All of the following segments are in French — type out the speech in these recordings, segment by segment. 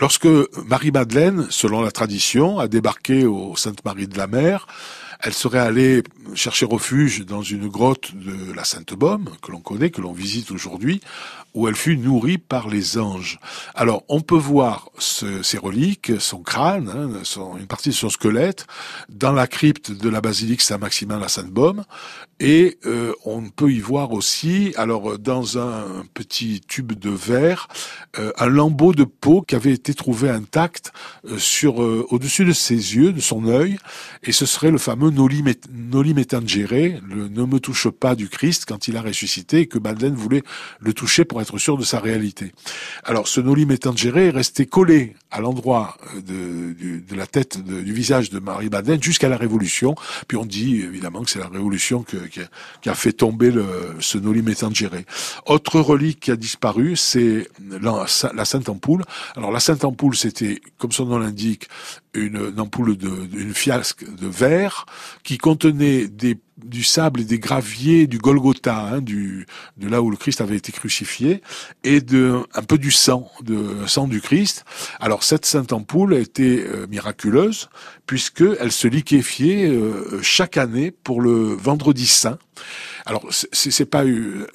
Lorsque Marie-Madeleine, selon la tradition, a débarqué au Sainte-Marie de la Mer, elle serait allée chercher refuge dans une grotte de la Sainte-Baume, que l'on connaît, que l'on visite aujourd'hui, où elle fut nourrie par les anges. Alors, on peut voir ces reliques, son crâne, hein, une partie de son squelette, dans la crypte de la basilique Saint-Maximin la Sainte-Baume, et euh, on peut y voir aussi, alors dans un petit tube de verre, euh, un lambeau de peau qui avait été trouvé intact euh, sur au-dessus de ses yeux, de son œil, et ce serait le fameux Noli, Noli le ne me touche pas du Christ quand il a ressuscité et que Madeleine voulait le toucher pour être sûr de sa réalité. Alors ce Noli Metangere est resté collé à l'endroit de, de, la tête du visage de Marie Madeleine jusqu'à la Révolution. Puis on dit évidemment que c'est la Révolution qui, a, fait tomber le, ce Noli Metangere. Autre relique qui a disparu, c'est la, Sainte Ampoule. Alors la Sainte Ampoule, c'était, comme son nom l'indique, une, une ampoule de, une fiasque de verre qui contenait des du sable et des graviers du Golgotha, hein, du, de là où le Christ avait été crucifié, et de un peu du sang, de sang du Christ. Alors cette sainte ampoule était euh, miraculeuse puisque elle se liquéfiait euh, chaque année pour le vendredi saint. Alors c'est pas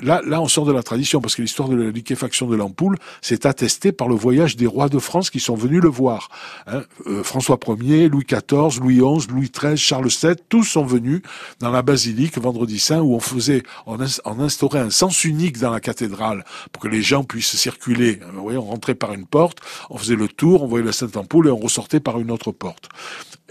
là là on sort de la tradition parce que l'histoire de la liquéfaction de l'ampoule c'est attesté par le voyage des rois de France qui sont venus le voir. Hein. Euh, François Ier, Louis XIV, Louis XI, Louis XIII, Charles VII, tous sont venus dans la basilique vendredi saint où on faisait on, instaurait un sens unique dans la cathédrale pour que les gens puissent circuler. On rentrait par une porte, on faisait le tour, on voyait la Sainte Ampoule et on ressortait par une autre porte.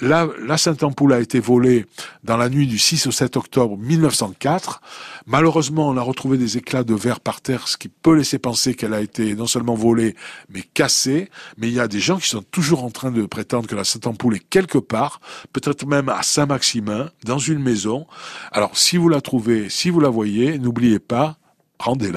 La Sainte Ampoule a été volée dans la nuit du 6 au 7 octobre 1904. Malheureusement, on a retrouvé des éclats de verre par terre, ce qui peut laisser penser qu'elle a été non seulement volée, mais cassée. Mais il y a des gens qui sont toujours en train de prétendre que la Sainte Ampoule est quelque part, peut-être même à Saint-Maximin, dans une maison. Alors, si vous la trouvez, si vous la voyez, n'oubliez pas, rendez-la.